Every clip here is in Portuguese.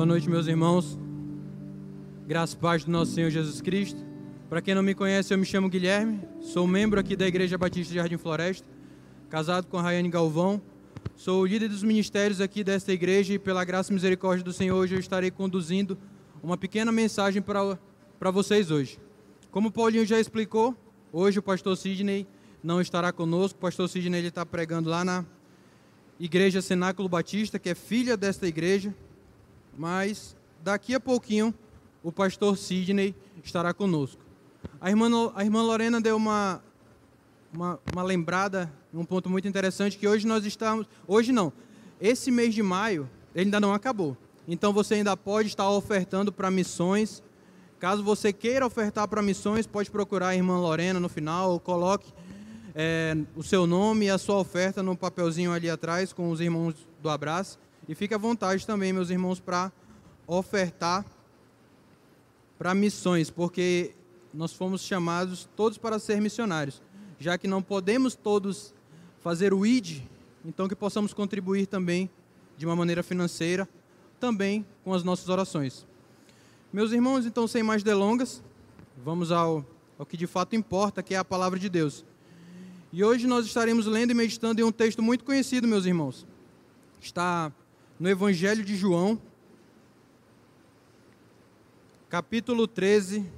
Boa noite, meus irmãos. Graças e paz do nosso Senhor Jesus Cristo. Para quem não me conhece, eu me chamo Guilherme, sou membro aqui da Igreja Batista de Jardim Floresta, casado com a Rayane Galvão. Sou o líder dos ministérios aqui desta igreja e, pela graça e misericórdia do Senhor, hoje eu estarei conduzindo uma pequena mensagem para vocês hoje. Como o Paulinho já explicou, hoje o pastor Sidney não estará conosco. O pastor Sidney está pregando lá na Igreja Cenáculo Batista, que é filha desta igreja. Mas daqui a pouquinho o pastor Sidney estará conosco. A irmã, a irmã Lorena deu uma, uma, uma lembrada, um ponto muito interessante, que hoje nós estamos. Hoje não. Esse mês de maio, ele ainda não acabou. Então você ainda pode estar ofertando para missões. Caso você queira ofertar para missões, pode procurar a irmã Lorena no final, ou coloque é, o seu nome e a sua oferta no papelzinho ali atrás com os irmãos do abraço. E fique à vontade também, meus irmãos, para ofertar para missões, porque nós fomos chamados todos para ser missionários. Já que não podemos todos fazer o ID, então que possamos contribuir também de uma maneira financeira, também com as nossas orações. Meus irmãos, então, sem mais delongas, vamos ao, ao que de fato importa, que é a palavra de Deus. E hoje nós estaremos lendo e meditando em um texto muito conhecido, meus irmãos. Está no Evangelho de João, capítulo 13,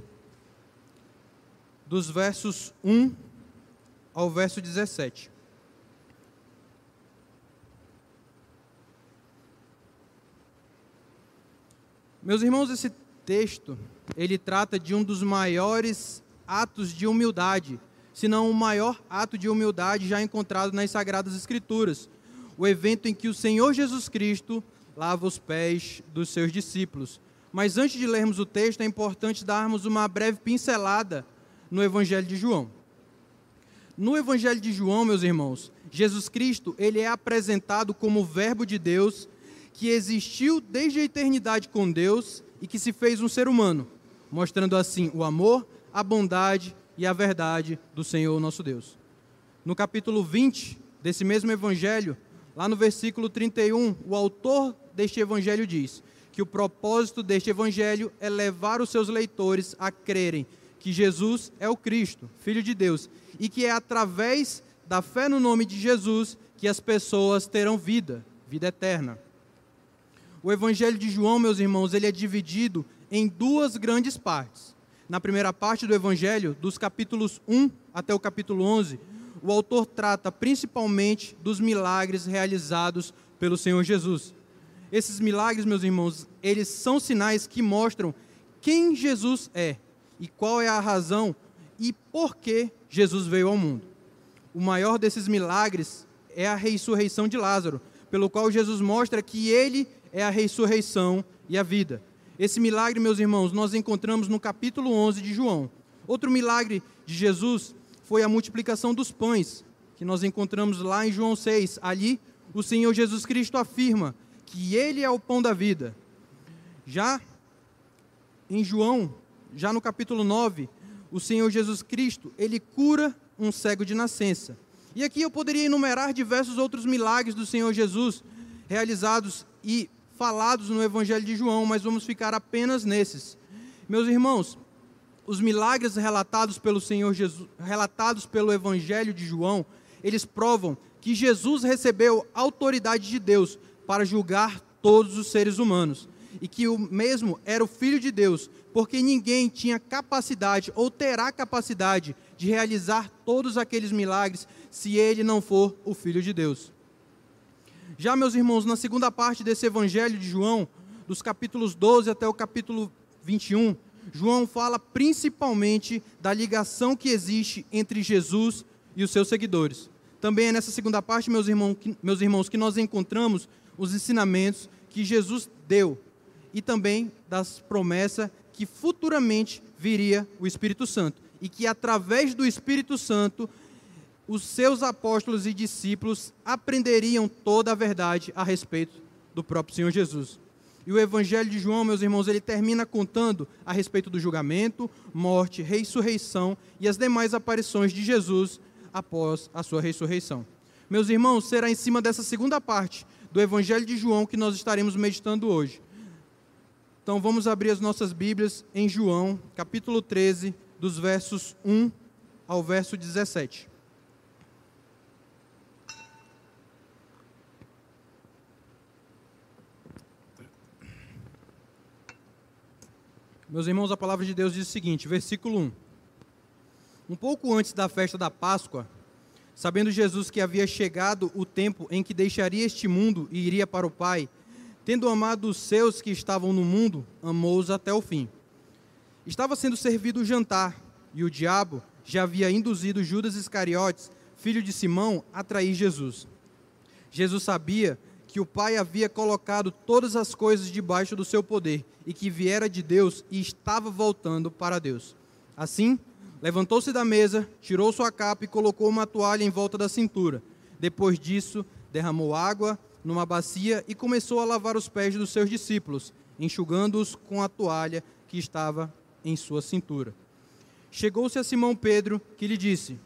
dos versos 1 ao verso 17. Meus irmãos, esse texto, ele trata de um dos maiores atos de humildade, se não o maior ato de humildade já encontrado nas Sagradas Escrituras, o evento em que o Senhor Jesus Cristo lava os pés dos seus discípulos. Mas antes de lermos o texto, é importante darmos uma breve pincelada no Evangelho de João. No Evangelho de João, meus irmãos, Jesus Cristo, ele é apresentado como o verbo de Deus que existiu desde a eternidade com Deus e que se fez um ser humano, mostrando assim o amor, a bondade e a verdade do Senhor nosso Deus. No capítulo 20 desse mesmo evangelho, lá no versículo 31, o autor deste evangelho diz que o propósito deste evangelho é levar os seus leitores a crerem que Jesus é o Cristo, Filho de Deus, e que é através da fé no nome de Jesus que as pessoas terão vida, vida eterna. O Evangelho de João, meus irmãos, ele é dividido em duas grandes partes. Na primeira parte do Evangelho, dos capítulos 1 até o capítulo 11, o autor trata principalmente dos milagres realizados pelo Senhor Jesus. Esses milagres, meus irmãos, eles são sinais que mostram quem Jesus é e qual é a razão e por que Jesus veio ao mundo. O maior desses milagres é a ressurreição de Lázaro, pelo qual Jesus mostra que ele é a ressurreição e a vida. Esse milagre, meus irmãos, nós encontramos no capítulo 11 de João. Outro milagre de Jesus foi a multiplicação dos pães, que nós encontramos lá em João 6. Ali, o Senhor Jesus Cristo afirma que ele é o pão da vida. Já em João, já no capítulo 9, o Senhor Jesus Cristo, ele cura um cego de nascença. E aqui eu poderia enumerar diversos outros milagres do Senhor Jesus realizados e falados no Evangelho de João, mas vamos ficar apenas nesses. Meus irmãos, os milagres relatados pelo Senhor Jesus, relatados pelo Evangelho de João, eles provam que Jesus recebeu autoridade de Deus para julgar todos os seres humanos e que o mesmo era o filho de Deus, porque ninguém tinha capacidade ou terá capacidade de realizar todos aqueles milagres se ele não for o filho de Deus. Já, meus irmãos, na segunda parte desse evangelho de João, dos capítulos 12 até o capítulo 21, João fala principalmente da ligação que existe entre Jesus e os seus seguidores. Também é nessa segunda parte, meus irmãos, meus irmãos, que nós encontramos os ensinamentos que Jesus deu e também das promessas que futuramente viria o Espírito Santo e que através do Espírito Santo os seus apóstolos e discípulos aprenderiam toda a verdade a respeito do próprio Senhor Jesus. E o Evangelho de João, meus irmãos, ele termina contando a respeito do julgamento, morte, ressurreição e as demais aparições de Jesus após a sua ressurreição. Meus irmãos, será em cima dessa segunda parte do Evangelho de João que nós estaremos meditando hoje. Então vamos abrir as nossas Bíblias em João, capítulo 13, dos versos 1 ao verso 17. Meus irmãos, a palavra de Deus diz o seguinte, versículo 1. Um pouco antes da festa da Páscoa, sabendo Jesus que havia chegado o tempo em que deixaria este mundo e iria para o Pai, tendo amado os seus que estavam no mundo, amou-os até o fim. Estava sendo servido o jantar, e o diabo já havia induzido Judas Iscariotes, filho de Simão, a trair Jesus. Jesus sabia que o Pai havia colocado todas as coisas debaixo do seu poder e que viera de Deus e estava voltando para Deus. Assim, levantou-se da mesa, tirou sua capa e colocou uma toalha em volta da cintura. Depois disso, derramou água numa bacia e começou a lavar os pés dos seus discípulos, enxugando-os com a toalha que estava em sua cintura. Chegou-se a Simão Pedro, que lhe disse: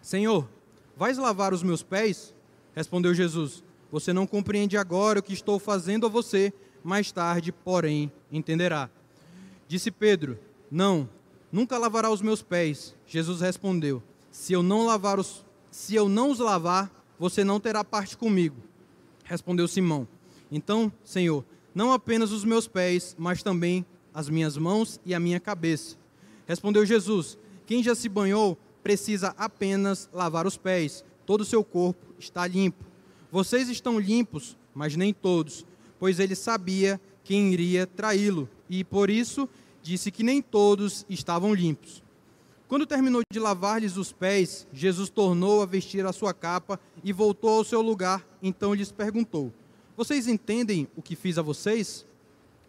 Senhor, vais lavar os meus pés? Respondeu Jesus: você não compreende agora o que estou fazendo a você, mais tarde, porém, entenderá. Disse Pedro: Não, nunca lavará os meus pés. Jesus respondeu: Se eu não lavar os se eu não os lavar, você não terá parte comigo. Respondeu Simão: Então, Senhor, não apenas os meus pés, mas também as minhas mãos e a minha cabeça. Respondeu Jesus: Quem já se banhou precisa apenas lavar os pés. Todo o seu corpo está limpo. Vocês estão limpos, mas nem todos, pois ele sabia quem iria traí-lo, e por isso disse que nem todos estavam limpos. Quando terminou de lavar-lhes os pés, Jesus tornou a vestir a sua capa e voltou ao seu lugar. Então lhes perguntou: Vocês entendem o que fiz a vocês?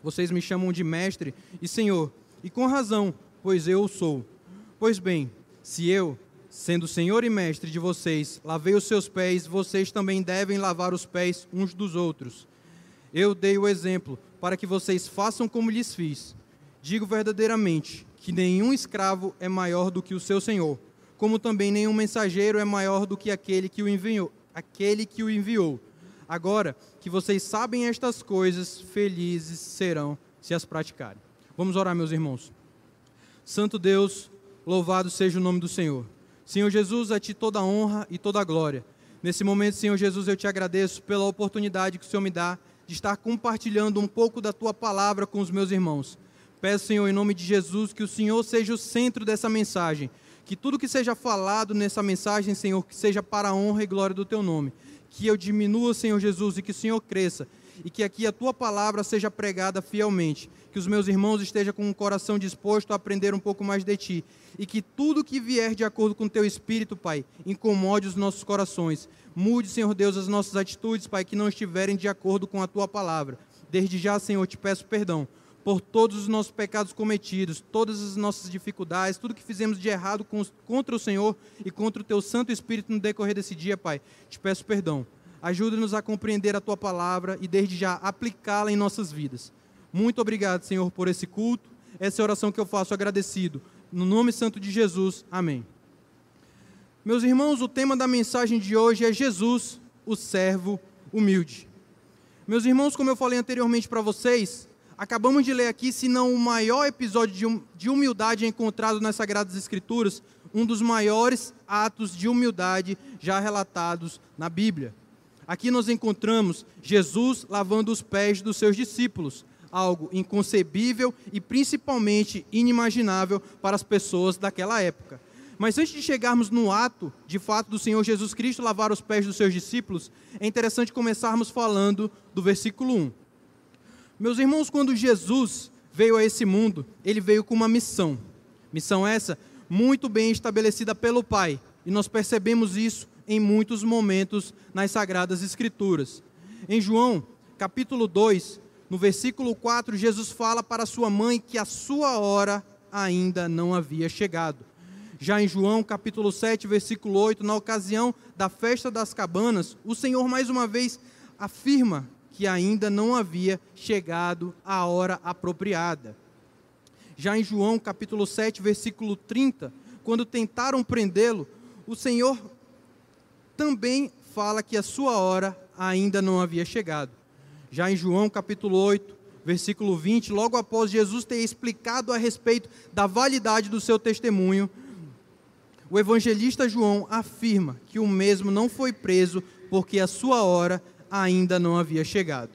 Vocês me chamam de mestre e senhor, e com razão, pois eu o sou. Pois bem, se eu, Sendo Senhor e Mestre de vocês, lavei os seus pés, vocês também devem lavar os pés uns dos outros. Eu dei o exemplo para que vocês façam como lhes fiz. Digo verdadeiramente que nenhum escravo é maior do que o seu senhor, como também nenhum mensageiro é maior do que aquele que o enviou. Aquele que o enviou. Agora que vocês sabem estas coisas, felizes serão se as praticarem. Vamos orar, meus irmãos. Santo Deus, louvado seja o nome do Senhor. Senhor Jesus, a Ti toda honra e toda glória. Nesse momento, Senhor Jesus, eu te agradeço pela oportunidade que o Senhor me dá de estar compartilhando um pouco da Tua palavra com os meus irmãos. Peço, Senhor, em nome de Jesus, que o Senhor seja o centro dessa mensagem. Que tudo que seja falado nessa mensagem, Senhor, que seja para a honra e glória do Teu nome. Que eu diminua, Senhor Jesus, e que o Senhor cresça. E que aqui a Tua palavra seja pregada fielmente que os meus irmãos estejam com o coração disposto a aprender um pouco mais de Ti, e que tudo que vier de acordo com o Teu Espírito, Pai, incomode os nossos corações. Mude, Senhor Deus, as nossas atitudes, Pai, que não estiverem de acordo com a Tua palavra. Desde já, Senhor, te peço perdão por todos os nossos pecados cometidos, todas as nossas dificuldades, tudo que fizemos de errado contra o Senhor e contra o Teu Santo Espírito no decorrer desse dia, Pai. Te peço perdão. Ajuda-nos a compreender a Tua palavra e desde já aplicá-la em nossas vidas. Muito obrigado, Senhor, por esse culto. Essa é a oração que eu faço agradecido. No nome santo de Jesus. Amém. Meus irmãos, o tema da mensagem de hoje é Jesus, o servo humilde. Meus irmãos, como eu falei anteriormente para vocês, acabamos de ler aqui, se não o maior episódio hum, de humildade encontrado nas Sagradas Escrituras, um dos maiores atos de humildade já relatados na Bíblia. Aqui nós encontramos Jesus lavando os pés dos seus discípulos, algo inconcebível e principalmente inimaginável para as pessoas daquela época. Mas antes de chegarmos no ato, de fato, do Senhor Jesus Cristo lavar os pés dos seus discípulos, é interessante começarmos falando do versículo 1. Meus irmãos, quando Jesus veio a esse mundo, ele veio com uma missão. Missão essa muito bem estabelecida pelo Pai, e nós percebemos isso em muitos momentos nas Sagradas Escrituras. Em João, capítulo 2, no versículo 4, Jesus fala para sua mãe que a sua hora ainda não havia chegado. Já em João capítulo 7, versículo 8, na ocasião da festa das cabanas, o Senhor mais uma vez afirma que ainda não havia chegado a hora apropriada. Já em João capítulo 7, versículo 30, quando tentaram prendê-lo, o Senhor também fala que a sua hora ainda não havia chegado. Já em João capítulo 8, versículo 20, logo após Jesus ter explicado a respeito da validade do seu testemunho, o evangelista João afirma que o mesmo não foi preso porque a sua hora ainda não havia chegado.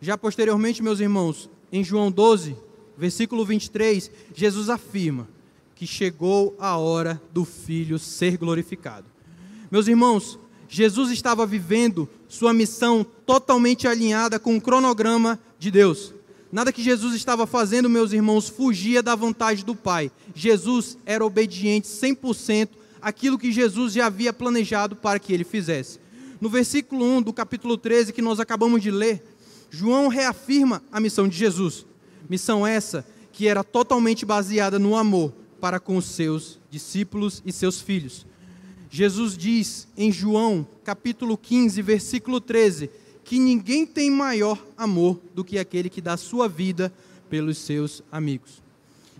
Já posteriormente, meus irmãos, em João 12, versículo 23, Jesus afirma que chegou a hora do Filho ser glorificado. Meus irmãos, Jesus estava vivendo sua missão totalmente alinhada com o cronograma de Deus. Nada que Jesus estava fazendo, meus irmãos, fugia da vontade do Pai. Jesus era obediente 100% àquilo que Jesus já havia planejado para que ele fizesse. No versículo 1 do capítulo 13 que nós acabamos de ler, João reafirma a missão de Jesus. Missão essa que era totalmente baseada no amor para com os seus discípulos e seus filhos. Jesus diz em João, capítulo 15, versículo 13, que ninguém tem maior amor do que aquele que dá sua vida pelos seus amigos.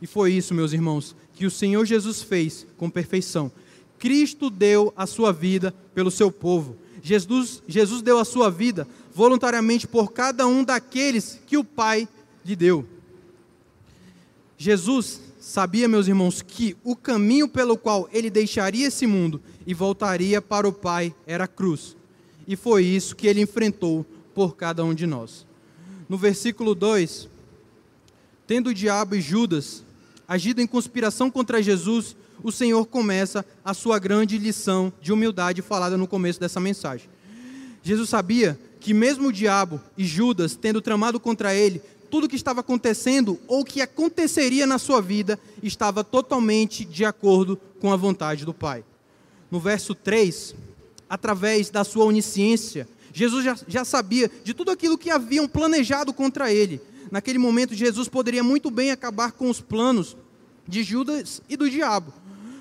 E foi isso, meus irmãos, que o Senhor Jesus fez com perfeição. Cristo deu a sua vida pelo seu povo. Jesus, Jesus deu a sua vida voluntariamente por cada um daqueles que o Pai lhe deu. Jesus sabia, meus irmãos, que o caminho pelo qual ele deixaria esse mundo e voltaria para o Pai era a cruz. E foi isso que ele enfrentou por cada um de nós. No versículo 2, tendo o diabo e Judas agido em conspiração contra Jesus, o Senhor começa a sua grande lição de humildade falada no começo dessa mensagem. Jesus sabia que mesmo o diabo e Judas tendo tramado contra ele, tudo que estava acontecendo ou que aconteceria na sua vida estava totalmente de acordo com a vontade do Pai. No verso 3, através da sua onisciência, Jesus já, já sabia de tudo aquilo que haviam planejado contra ele. Naquele momento, Jesus poderia muito bem acabar com os planos de Judas e do diabo,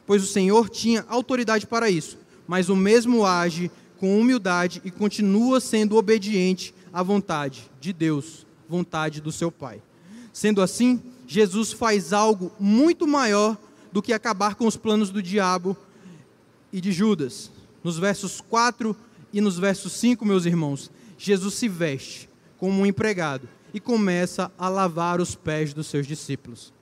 pois o Senhor tinha autoridade para isso. Mas o mesmo age com humildade e continua sendo obediente à vontade de Deus vontade do seu Pai. Sendo assim, Jesus faz algo muito maior do que acabar com os planos do diabo e de Judas. Nos versos 4 e nos versos 5, meus irmãos, Jesus se veste como um empregado e começa a lavar os pés dos seus discípulos.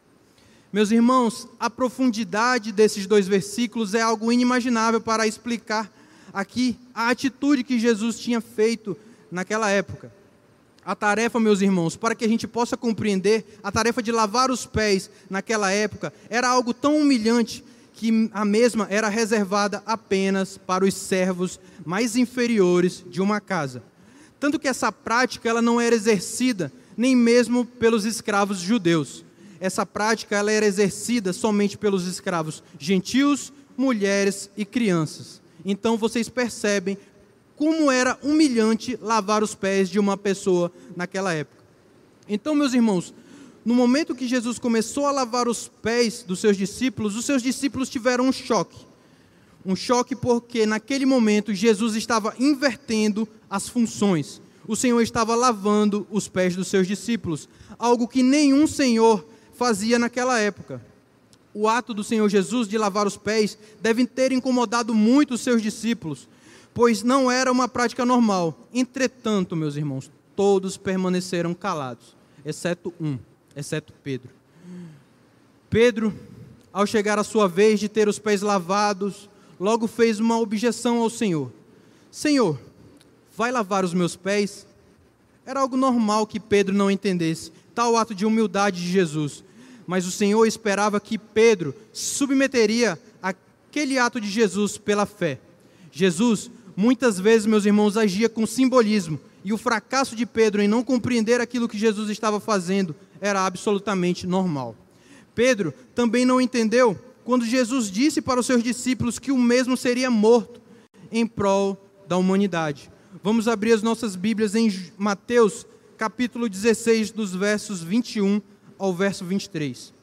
Meus irmãos, a profundidade desses dois versículos é algo inimaginável para explicar aqui a atitude que Jesus tinha feito naquela época. A tarefa, meus irmãos, para que a gente possa compreender, a tarefa de lavar os pés naquela época era algo tão humilhante que a mesma era reservada apenas para os servos mais inferiores de uma casa. Tanto que essa prática ela não era exercida nem mesmo pelos escravos judeus. Essa prática ela era exercida somente pelos escravos gentios, mulheres e crianças. Então vocês percebem como era humilhante lavar os pés de uma pessoa naquela época. Então, meus irmãos, no momento que Jesus começou a lavar os pés dos seus discípulos, os seus discípulos tiveram um choque. Um choque porque naquele momento Jesus estava invertendo as funções. O Senhor estava lavando os pés dos seus discípulos, algo que nenhum Senhor fazia naquela época. O ato do Senhor Jesus de lavar os pés deve ter incomodado muito os seus discípulos, pois não era uma prática normal. Entretanto, meus irmãos, todos permaneceram calados, exceto um, exceto Pedro. Pedro, ao chegar a sua vez de ter os pés lavados, logo fez uma objeção ao Senhor: Senhor, vai lavar os meus pés? Era algo normal que Pedro não entendesse, tal ato de humildade de Jesus. Mas o Senhor esperava que Pedro submeteria aquele ato de Jesus pela fé. Jesus muitas vezes, meus irmãos, agia com simbolismo, e o fracasso de Pedro em não compreender aquilo que Jesus estava fazendo era absolutamente normal. Pedro também não entendeu quando Jesus disse para os seus discípulos que o mesmo seria morto em prol da humanidade. Vamos abrir as nossas Bíblias em Mateus, capítulo 16, dos versos 21 ao verso 23.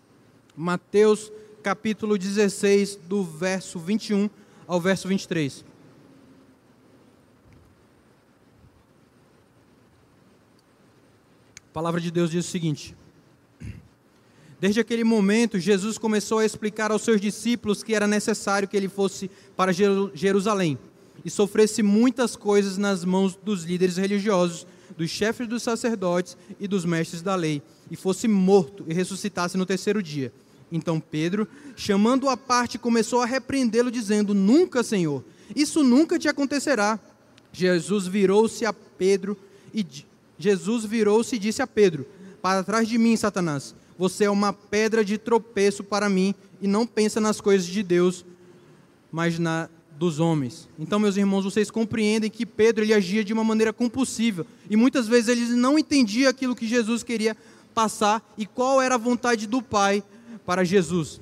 Mateus, capítulo 16, do verso 21 ao verso 23. Palavra de Deus diz o seguinte: Desde aquele momento, Jesus começou a explicar aos seus discípulos que era necessário que ele fosse para Jerusalém e sofresse muitas coisas nas mãos dos líderes religiosos, dos chefes dos sacerdotes e dos mestres da lei, e fosse morto e ressuscitasse no terceiro dia. Então Pedro, chamando-o à parte, começou a repreendê-lo, dizendo: Nunca, Senhor, isso nunca te acontecerá. Jesus virou-se a Pedro e Jesus virou-se e disse a Pedro: Para trás de mim, Satanás, você é uma pedra de tropeço para mim e não pensa nas coisas de Deus, mas na dos homens. Então, meus irmãos, vocês compreendem que Pedro ele agia de uma maneira compulsiva e muitas vezes ele não entendia aquilo que Jesus queria passar e qual era a vontade do Pai para Jesus.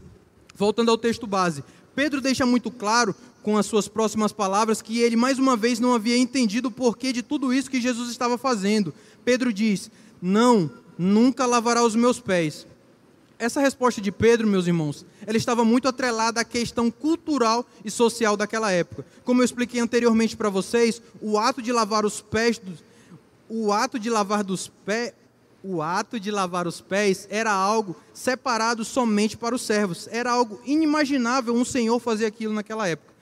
Voltando ao texto base, Pedro deixa muito claro com as suas próximas palavras que ele mais uma vez não havia entendido o porquê de tudo isso que Jesus estava fazendo. Pedro diz: "Não, nunca lavará os meus pés". Essa resposta de Pedro, meus irmãos, ela estava muito atrelada à questão cultural e social daquela época. Como eu expliquei anteriormente para vocês, o ato de lavar os pés, o ato de lavar dos pés, o ato de lavar os pés era algo separado somente para os servos. Era algo inimaginável um senhor fazer aquilo naquela época.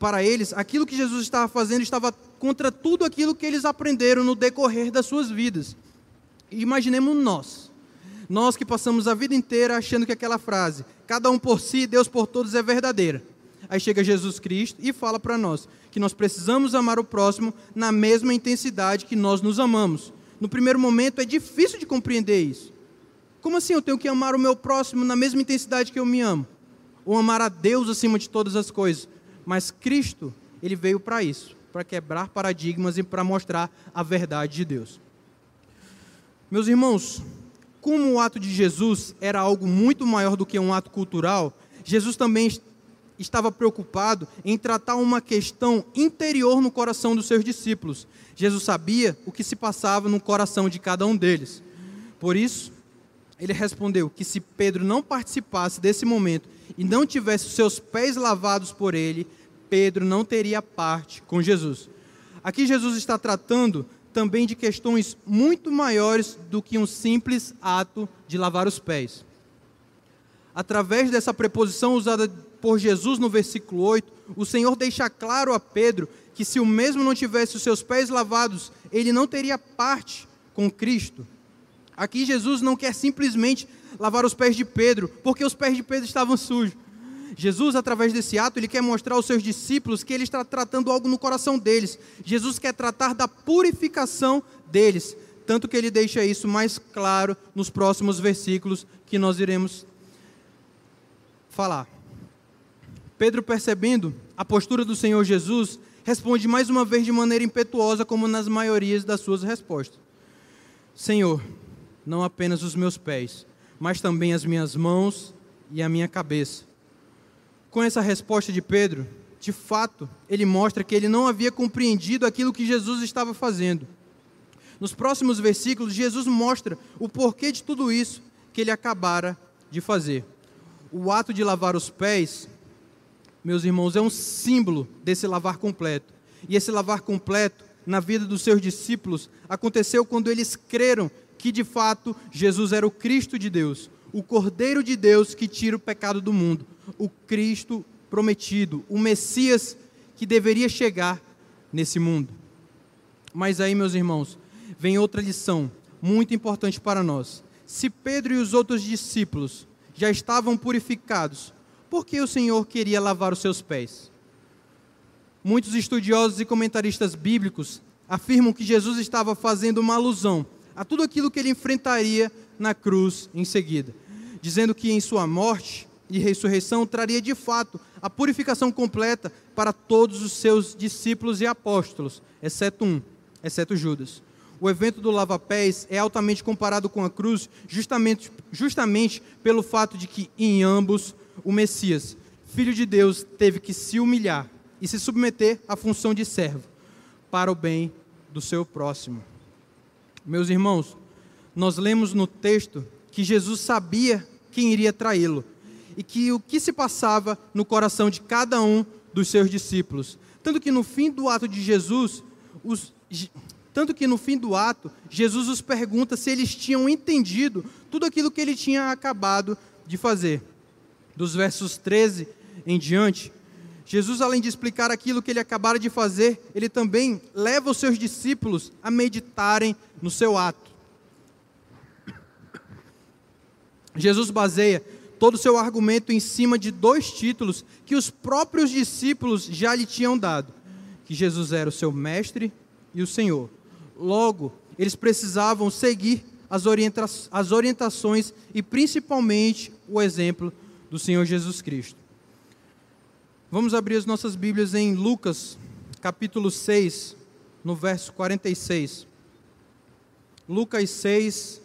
Para eles, aquilo que Jesus estava fazendo estava contra tudo aquilo que eles aprenderam no decorrer das suas vidas. Imaginemos nós nós que passamos a vida inteira achando que aquela frase, cada um por si, Deus por todos, é verdadeira. Aí chega Jesus Cristo e fala para nós que nós precisamos amar o próximo na mesma intensidade que nós nos amamos. No primeiro momento é difícil de compreender isso. Como assim eu tenho que amar o meu próximo na mesma intensidade que eu me amo? Ou amar a Deus acima de todas as coisas? Mas Cristo, ele veio para isso, para quebrar paradigmas e para mostrar a verdade de Deus. Meus irmãos, como o ato de Jesus era algo muito maior do que um ato cultural, Jesus também estava preocupado em tratar uma questão interior no coração dos seus discípulos. Jesus sabia o que se passava no coração de cada um deles. Por isso, ele respondeu que se Pedro não participasse desse momento e não tivesse os seus pés lavados por ele, Pedro não teria parte com Jesus. Aqui Jesus está tratando também de questões muito maiores do que um simples ato de lavar os pés. Através dessa preposição usada por Jesus no versículo 8, o Senhor deixa claro a Pedro que se o mesmo não tivesse os seus pés lavados, ele não teria parte com Cristo. Aqui Jesus não quer simplesmente lavar os pés de Pedro, porque os pés de Pedro estavam sujos. Jesus, através desse ato, ele quer mostrar aos seus discípulos que ele está tratando algo no coração deles. Jesus quer tratar da purificação deles, tanto que ele deixa isso mais claro nos próximos versículos que nós iremos falar. Pedro, percebendo a postura do Senhor Jesus, responde mais uma vez de maneira impetuosa, como nas maiorias das suas respostas: Senhor, não apenas os meus pés, mas também as minhas mãos e a minha cabeça. Com essa resposta de Pedro, de fato, ele mostra que ele não havia compreendido aquilo que Jesus estava fazendo. Nos próximos versículos, Jesus mostra o porquê de tudo isso que ele acabara de fazer. O ato de lavar os pés, meus irmãos, é um símbolo desse lavar completo. E esse lavar completo na vida dos seus discípulos aconteceu quando eles creram que de fato Jesus era o Cristo de Deus, o Cordeiro de Deus que tira o pecado do mundo, o Cristo prometido, o Messias que deveria chegar nesse mundo. Mas aí, meus irmãos, vem outra lição muito importante para nós. Se Pedro e os outros discípulos já estavam purificados, por que o Senhor queria lavar os seus pés? Muitos estudiosos e comentaristas bíblicos afirmam que Jesus estava fazendo uma alusão a tudo aquilo que ele enfrentaria na cruz em seguida, dizendo que em sua morte e ressurreição traria de fato a purificação completa para todos os seus discípulos e apóstolos, exceto um, exceto Judas. O evento do lava-pés é altamente comparado com a cruz, justamente, justamente pelo fato de que, em ambos, o Messias, Filho de Deus, teve que se humilhar e se submeter à função de servo, para o bem do seu próximo. Meus irmãos, nós lemos no texto que Jesus sabia quem iria traí-lo e que o que se passava no coração de cada um dos seus discípulos. Tanto que no fim do ato de Jesus, os, tanto que no fim do ato, Jesus os pergunta se eles tinham entendido tudo aquilo que ele tinha acabado de fazer. Dos versos 13 em diante, Jesus, além de explicar aquilo que ele acabara de fazer, ele também leva os seus discípulos a meditarem no seu ato. Jesus baseia todo o seu argumento em cima de dois títulos que os próprios discípulos já lhe tinham dado: que Jesus era o seu mestre e o Senhor. Logo, eles precisavam seguir as, orienta as orientações e principalmente o exemplo do Senhor Jesus Cristo. Vamos abrir as nossas Bíblias em Lucas, capítulo 6, no verso 46. Lucas 6,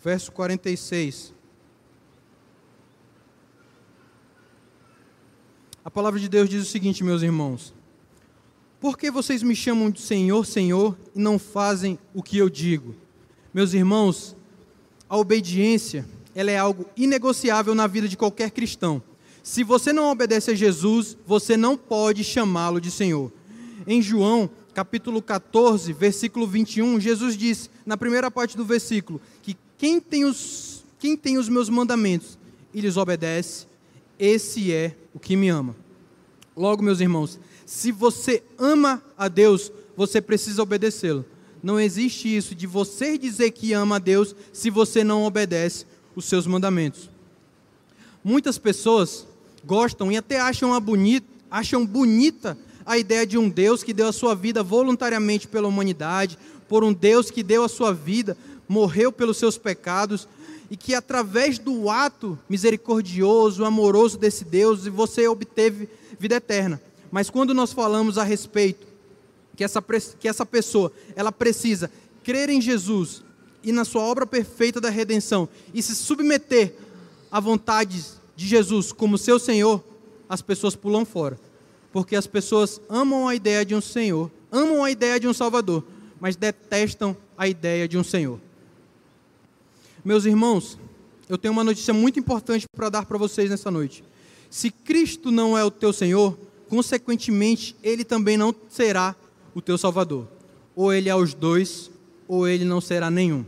verso 46. A palavra de Deus diz o seguinte, meus irmãos: Por que vocês me chamam de Senhor, Senhor e não fazem o que eu digo? Meus irmãos, a obediência, ela é algo inegociável na vida de qualquer cristão. Se você não obedece a Jesus, você não pode chamá-lo de Senhor. Em João, capítulo 14, versículo 21, Jesus diz, na primeira parte do versículo, que quem tem os, quem tem os meus mandamentos e lhes obedece, esse é o que me ama. Logo, meus irmãos, se você ama a Deus, você precisa obedecê-lo. Não existe isso de você dizer que ama a Deus se você não obedece os seus mandamentos. Muitas pessoas gostam e até acham, bonita, acham bonita a ideia de um Deus que deu a sua vida voluntariamente pela humanidade, por um Deus que deu a sua vida, morreu pelos seus pecados, e que através do ato misericordioso, amoroso desse Deus, você obteve vida eterna. Mas quando nós falamos a respeito que essa, que essa pessoa ela precisa crer em Jesus e na sua obra perfeita da redenção e se submeter à vontade de Jesus como seu Senhor, as pessoas pulam fora. Porque as pessoas amam a ideia de um Senhor, amam a ideia de um Salvador, mas detestam a ideia de um Senhor. Meus irmãos, eu tenho uma notícia muito importante para dar para vocês nessa noite. Se Cristo não é o teu Senhor, consequentemente, Ele também não será o teu Salvador. Ou Ele é os dois, ou Ele não será nenhum.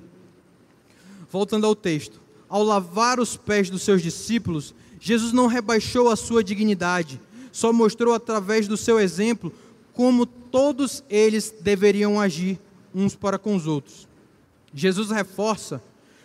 Voltando ao texto ao lavar os pés dos seus discípulos, Jesus não rebaixou a sua dignidade, só mostrou através do seu exemplo como todos eles deveriam agir uns para com os outros. Jesus reforça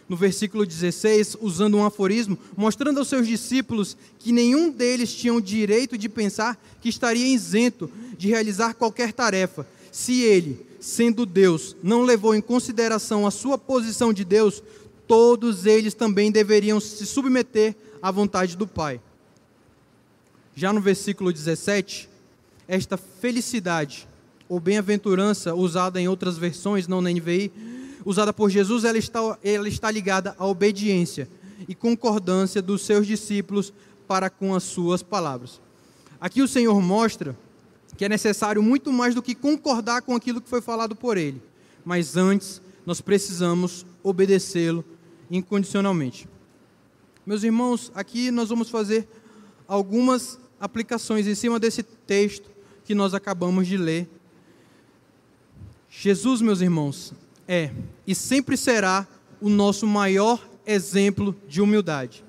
no versículo 16, usando um aforismo, mostrando aos seus discípulos que nenhum deles tinha o direito de pensar que estaria isento de realizar qualquer tarefa, se ele, sendo Deus, não levou em consideração a sua posição de Deus, todos eles também deveriam se submeter à vontade do Pai. Já no versículo 17, esta felicidade ou bem-aventurança, usada em outras versões, não na NVI, usada por Jesus, ela está, ela está ligada à obediência e concordância dos seus discípulos para com as suas palavras. Aqui o Senhor mostra que é necessário muito mais do que concordar com aquilo que foi falado por ele, mas antes nós precisamos obedecê-lo incondicionalmente. Meus irmãos, aqui nós vamos fazer algumas aplicações em cima desse texto que nós acabamos de ler. Jesus, meus irmãos, é e sempre será o nosso maior exemplo de humildade.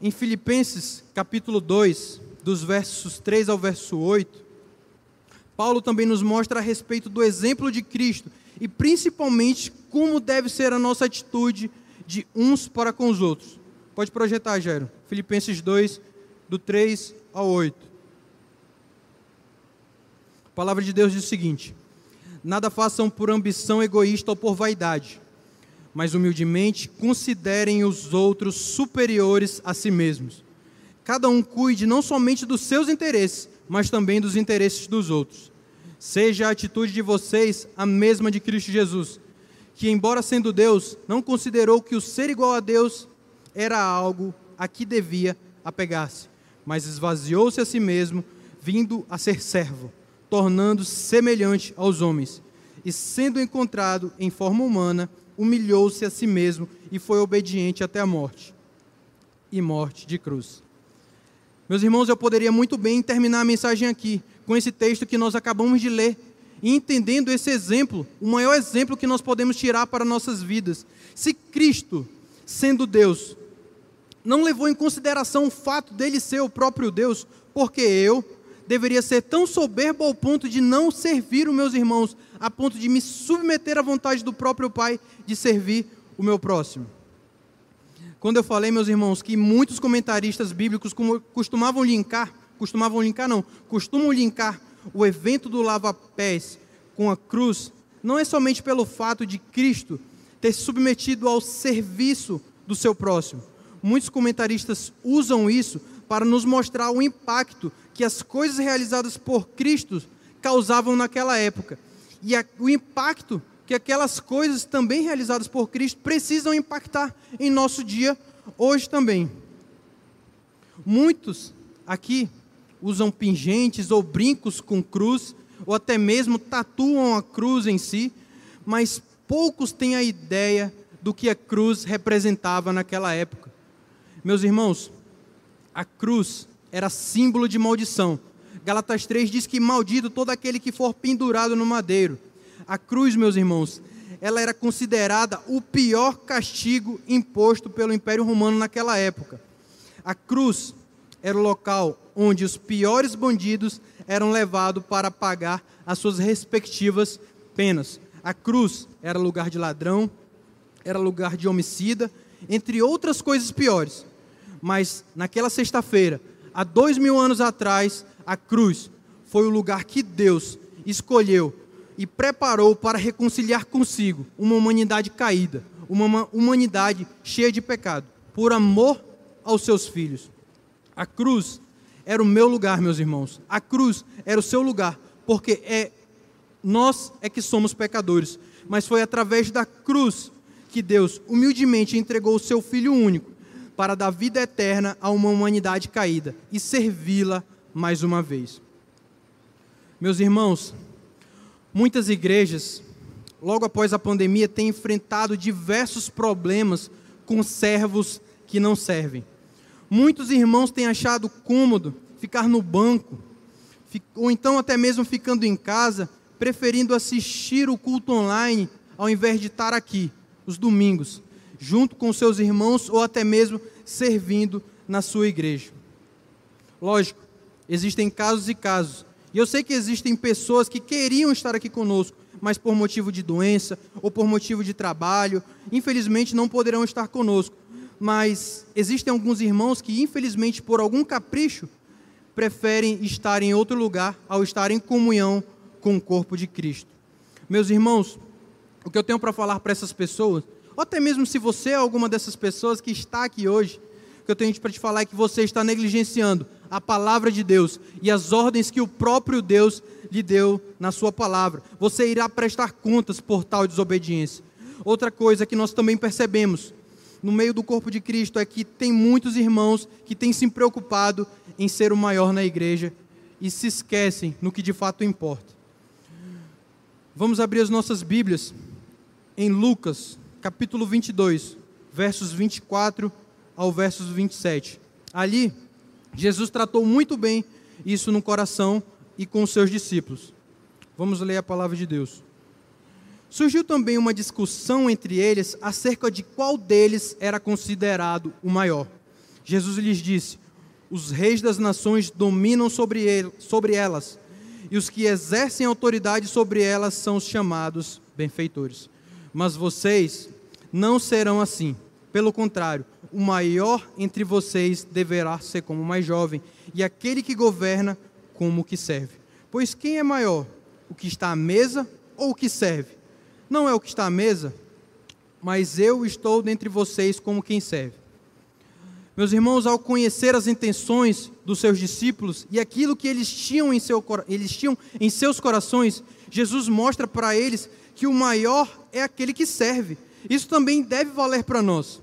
Em Filipenses, capítulo 2, dos versos 3 ao verso 8, Paulo também nos mostra a respeito do exemplo de Cristo e principalmente como deve ser a nossa atitude de uns para com os outros. Pode projetar, Jairo. Filipenses 2, do 3 ao 8. A palavra de Deus diz o seguinte: Nada façam por ambição egoísta ou por vaidade, mas humildemente considerem os outros superiores a si mesmos. Cada um cuide não somente dos seus interesses, mas também dos interesses dos outros. Seja a atitude de vocês a mesma de Cristo Jesus que, embora sendo Deus, não considerou que o ser igual a Deus era algo a que devia apegar-se, mas esvaziou-se a si mesmo, vindo a ser servo, tornando-se semelhante aos homens. E sendo encontrado em forma humana, humilhou-se a si mesmo e foi obediente até a morte e morte de cruz. Meus irmãos, eu poderia muito bem terminar a mensagem aqui com esse texto que nós acabamos de ler, e entendendo esse exemplo, o maior exemplo que nós podemos tirar para nossas vidas. Se Cristo, sendo Deus, não levou em consideração o fato dele ser o próprio Deus, porque eu deveria ser tão soberbo ao ponto de não servir os meus irmãos, a ponto de me submeter à vontade do próprio Pai de servir o meu próximo. Quando eu falei, meus irmãos, que muitos comentaristas bíblicos costumavam linkar, costumavam linkar não, costumam linkar o evento do lava-pés com a cruz, não é somente pelo fato de Cristo ter se submetido ao serviço do seu próximo. Muitos comentaristas usam isso para nos mostrar o impacto que as coisas realizadas por Cristo causavam naquela época. E o impacto que aquelas coisas também realizadas por Cristo precisam impactar em nosso dia hoje também. Muitos aqui usam pingentes ou brincos com cruz, ou até mesmo tatuam a cruz em si, mas poucos têm a ideia do que a cruz representava naquela época. Meus irmãos, a cruz era símbolo de maldição. Galatas 3 diz que maldito todo aquele que for pendurado no madeiro. A cruz, meus irmãos, ela era considerada o pior castigo imposto pelo Império Romano naquela época. A cruz era o local onde os piores bandidos eram levados para pagar as suas respectivas penas. A cruz era lugar de ladrão, era lugar de homicida, entre outras coisas piores. Mas naquela sexta-feira, há dois mil anos atrás, a cruz foi o lugar que Deus escolheu e preparou para reconciliar consigo uma humanidade caída, uma humanidade cheia de pecado, por amor aos seus filhos. A cruz era o meu lugar, meus irmãos. A cruz era o seu lugar, porque é nós é que somos pecadores, mas foi através da cruz que Deus humildemente entregou o seu filho único para dar vida eterna a uma humanidade caída e servi-la mais uma vez. Meus irmãos, muitas igrejas, logo após a pandemia, têm enfrentado diversos problemas com servos que não servem. Muitos irmãos têm achado cômodo ficar no banco, ou então até mesmo ficando em casa, preferindo assistir o culto online ao invés de estar aqui, os domingos, junto com seus irmãos ou até mesmo servindo na sua igreja. Lógico, existem casos e casos. E eu sei que existem pessoas que queriam estar aqui conosco, mas por motivo de doença ou por motivo de trabalho, infelizmente não poderão estar conosco. Mas existem alguns irmãos que, infelizmente, por algum capricho, preferem estar em outro lugar ao estar em comunhão com o corpo de Cristo. Meus irmãos, o que eu tenho para falar para essas pessoas ou até mesmo se você é alguma dessas pessoas que está aqui hoje, o que eu tenho para te falar é que você está negligenciando a palavra de Deus e as ordens que o próprio Deus lhe deu na sua palavra. Você irá prestar contas por tal desobediência. Outra coisa que nós também percebemos no meio do corpo de Cristo é que tem muitos irmãos que têm se preocupado em ser o maior na igreja e se esquecem no que de fato importa. Vamos abrir as nossas Bíblias em Lucas, capítulo 22, versos 24 ao versos 27. Ali, Jesus tratou muito bem isso no coração e com os seus discípulos. Vamos ler a palavra de Deus. Surgiu também uma discussão entre eles acerca de qual deles era considerado o maior. Jesus lhes disse: Os reis das nações dominam sobre, ele, sobre elas, e os que exercem autoridade sobre elas são os chamados benfeitores. Mas vocês não serão assim. Pelo contrário, o maior entre vocês deverá ser como o mais jovem, e aquele que governa como o que serve. Pois quem é maior, o que está à mesa ou o que serve? Não é o que está à mesa, mas eu estou dentre vocês como quem serve. Meus irmãos, ao conhecer as intenções dos seus discípulos e aquilo que eles tinham em, seu, eles tinham em seus corações, Jesus mostra para eles que o maior é aquele que serve. Isso também deve valer para nós.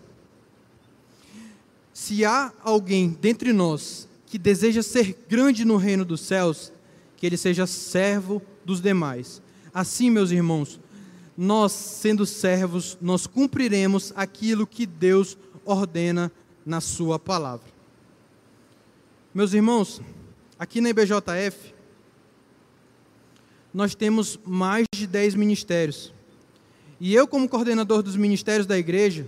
Se há alguém dentre nós que deseja ser grande no reino dos céus, que ele seja servo dos demais. Assim, meus irmãos, nós, sendo servos, nós cumpriremos aquilo que Deus ordena na Sua palavra. Meus irmãos, aqui na IBJF, nós temos mais de 10 ministérios. E eu, como coordenador dos ministérios da igreja,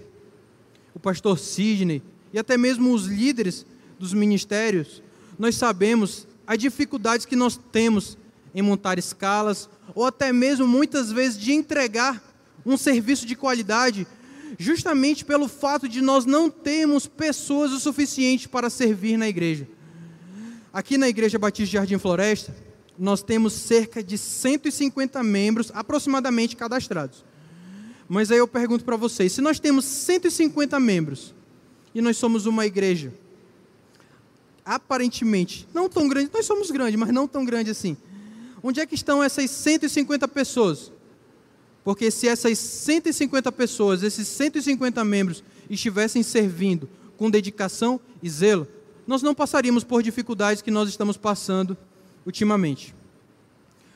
o pastor Sidney e até mesmo os líderes dos ministérios, nós sabemos as dificuldades que nós temos em montar escalas, ou até mesmo muitas vezes de entregar um serviço de qualidade, justamente pelo fato de nós não termos pessoas o suficiente para servir na igreja. Aqui na Igreja Batista de Jardim Floresta, nós temos cerca de 150 membros aproximadamente cadastrados. Mas aí eu pergunto para vocês: se nós temos 150 membros e nós somos uma igreja aparentemente não tão grande, nós somos grandes, mas não tão grande assim. Onde é que estão essas 150 pessoas? Porque se essas 150 pessoas, esses 150 membros estivessem servindo com dedicação e zelo, nós não passaríamos por dificuldades que nós estamos passando ultimamente.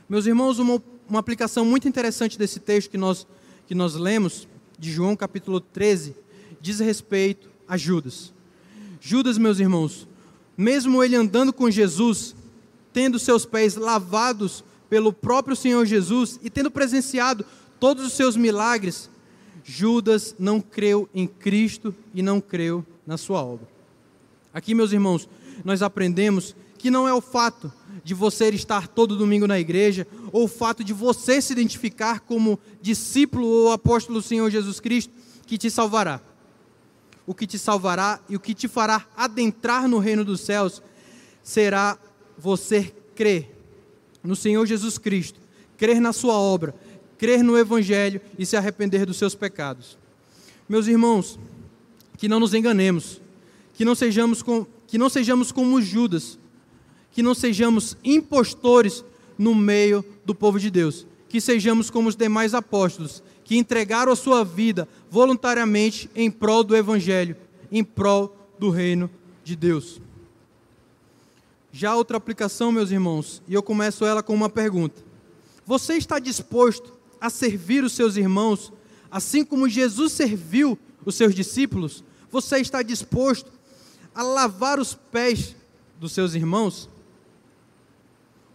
Meus irmãos, uma, uma aplicação muito interessante desse texto que nós, que nós lemos, de João capítulo 13, diz respeito a Judas. Judas, meus irmãos, mesmo ele andando com Jesus, tendo seus pés lavados pelo próprio Senhor Jesus e tendo presenciado todos os seus milagres, Judas não creu em Cristo e não creu na sua obra. Aqui, meus irmãos, nós aprendemos que não é o fato de você estar todo domingo na igreja, ou o fato de você se identificar como discípulo ou apóstolo do Senhor Jesus Cristo, que te salvará. O que te salvará e o que te fará adentrar no reino dos céus será você crer no Senhor Jesus Cristo, crer na Sua obra, crer no Evangelho e se arrepender dos seus pecados. Meus irmãos, que não nos enganemos, que não sejamos, com, que não sejamos como Judas, que não sejamos impostores no meio do povo de Deus, que sejamos como os demais apóstolos, que entregaram a sua vida voluntariamente em prol do Evangelho, em prol do reino de Deus. Já outra aplicação, meus irmãos, e eu começo ela com uma pergunta: Você está disposto a servir os seus irmãos, assim como Jesus serviu os seus discípulos? Você está disposto a lavar os pés dos seus irmãos?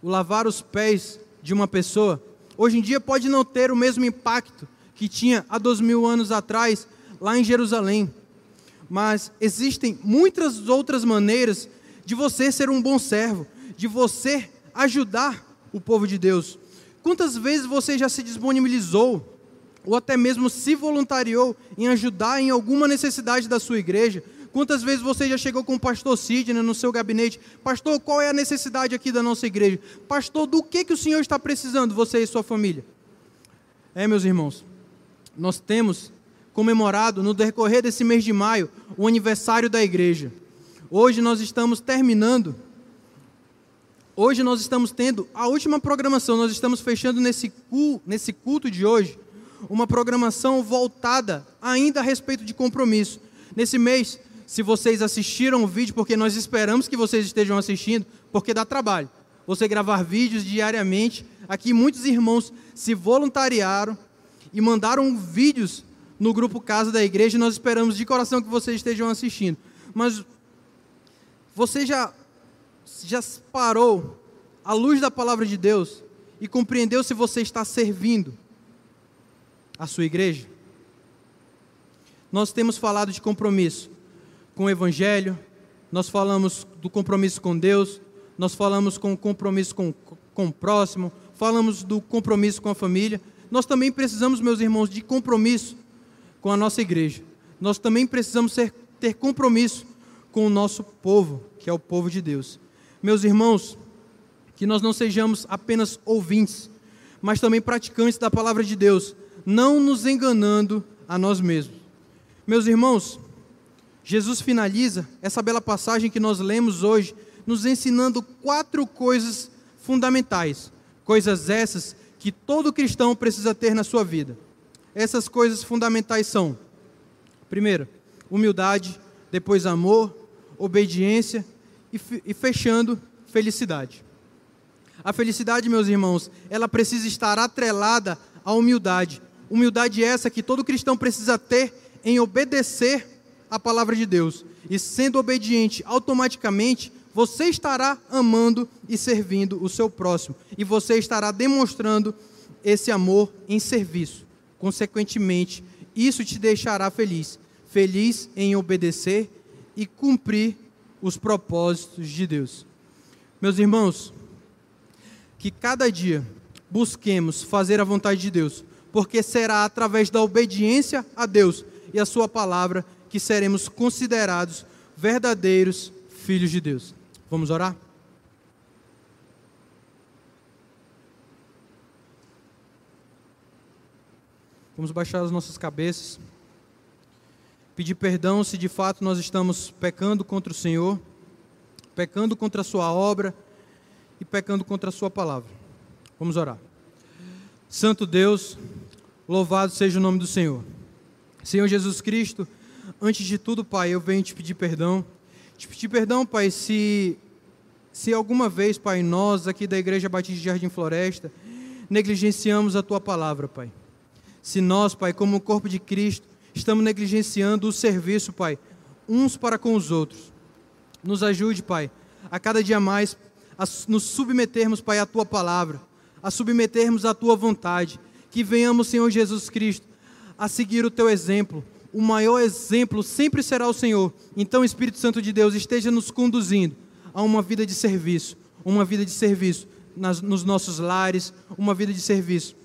O lavar os pés de uma pessoa, hoje em dia pode não ter o mesmo impacto que tinha há dois mil anos atrás, lá em Jerusalém. Mas existem muitas outras maneiras de você ser um bom servo, de você ajudar o povo de Deus. Quantas vezes você já se disponibilizou, ou até mesmo se voluntariou em ajudar em alguma necessidade da sua igreja? Quantas vezes você já chegou com o pastor Sidney no seu gabinete? Pastor, qual é a necessidade aqui da nossa igreja? Pastor, do que, que o Senhor está precisando, você e sua família? É, meus irmãos, nós temos comemorado no decorrer desse mês de maio o aniversário da igreja. Hoje nós estamos terminando. Hoje nós estamos tendo a última programação, nós estamos fechando nesse culto, nesse culto de hoje uma programação voltada ainda a respeito de compromisso. Nesse mês, se vocês assistiram o vídeo, porque nós esperamos que vocês estejam assistindo, porque dá trabalho. Você gravar vídeos diariamente. Aqui muitos irmãos se voluntariaram e mandaram vídeos no grupo Casa da Igreja. Nós esperamos de coração que vocês estejam assistindo. Mas você já, já parou à luz da palavra de Deus e compreendeu se você está servindo a sua igreja? Nós temos falado de compromisso com o Evangelho, nós falamos do compromisso com Deus, nós falamos com o compromisso com, com o próximo, falamos do compromisso com a família. Nós também precisamos, meus irmãos, de compromisso com a nossa igreja. Nós também precisamos ser, ter compromisso com o nosso povo, que é o povo de Deus. Meus irmãos, que nós não sejamos apenas ouvintes, mas também praticantes da palavra de Deus, não nos enganando a nós mesmos. Meus irmãos, Jesus finaliza essa bela passagem que nós lemos hoje, nos ensinando quatro coisas fundamentais, coisas essas que todo cristão precisa ter na sua vida. Essas coisas fundamentais são: primeiro, humildade, depois amor, obediência e, fechando, felicidade. A felicidade, meus irmãos, ela precisa estar atrelada à humildade. Humildade essa que todo cristão precisa ter em obedecer a palavra de Deus. E sendo obediente, automaticamente você estará amando e servindo o seu próximo. E você estará demonstrando esse amor em serviço. Consequentemente, isso te deixará feliz. Feliz em obedecer e cumprir os propósitos de Deus. Meus irmãos, que cada dia busquemos fazer a vontade de Deus, porque será através da obediência a Deus e a Sua palavra que seremos considerados verdadeiros filhos de Deus. Vamos orar? Vamos baixar as nossas cabeças, pedir perdão se de fato nós estamos pecando contra o Senhor, pecando contra a Sua obra e pecando contra a Sua palavra. Vamos orar. Santo Deus, louvado seja o nome do Senhor. Senhor Jesus Cristo, antes de tudo, Pai, eu venho te pedir perdão. Te pedir perdão, Pai, se, se alguma vez, Pai, nós aqui da Igreja Batista de Jardim Floresta negligenciamos a Tua palavra, Pai se nós, Pai, como corpo de Cristo, estamos negligenciando o serviço, Pai, uns para com os outros. Nos ajude, Pai, a cada dia mais a nos submetermos, Pai, à Tua palavra, a submetermos à Tua vontade, que venhamos, Senhor Jesus Cristo, a seguir o Teu exemplo. O maior exemplo sempre será o Senhor. Então, Espírito Santo de Deus, esteja nos conduzindo a uma vida de serviço, uma vida de serviço nas, nos nossos lares, uma vida de serviço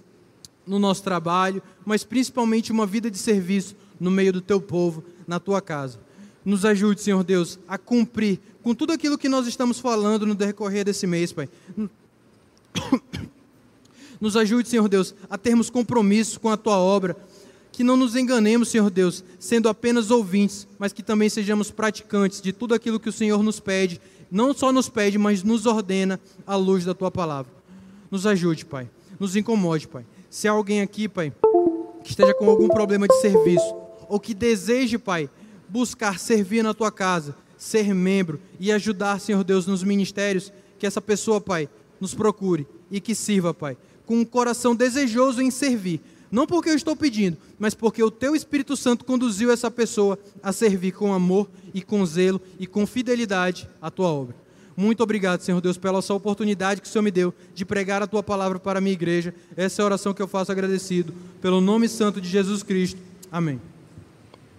no nosso trabalho, mas principalmente uma vida de serviço no meio do teu povo, na tua casa. Nos ajude, Senhor Deus, a cumprir com tudo aquilo que nós estamos falando no decorrer desse mês, Pai. Nos ajude, Senhor Deus, a termos compromisso com a tua obra, que não nos enganemos, Senhor Deus, sendo apenas ouvintes, mas que também sejamos praticantes de tudo aquilo que o Senhor nos pede, não só nos pede, mas nos ordena à luz da tua palavra. Nos ajude, Pai. Nos incomode, Pai. Se há alguém aqui, Pai, que esteja com algum problema de serviço, ou que deseje, Pai, buscar servir na tua casa, ser membro e ajudar, Senhor Deus, nos ministérios, que essa pessoa, Pai, nos procure e que sirva, Pai, com um coração desejoso em servir. Não porque eu estou pedindo, mas porque o Teu Espírito Santo conduziu essa pessoa a servir com amor e com zelo e com fidelidade a Tua obra. Muito obrigado, Senhor Deus, pela essa oportunidade que o Senhor me deu de pregar a tua palavra para a minha igreja. Essa é a oração que eu faço agradecido. Pelo nome santo de Jesus Cristo. Amém.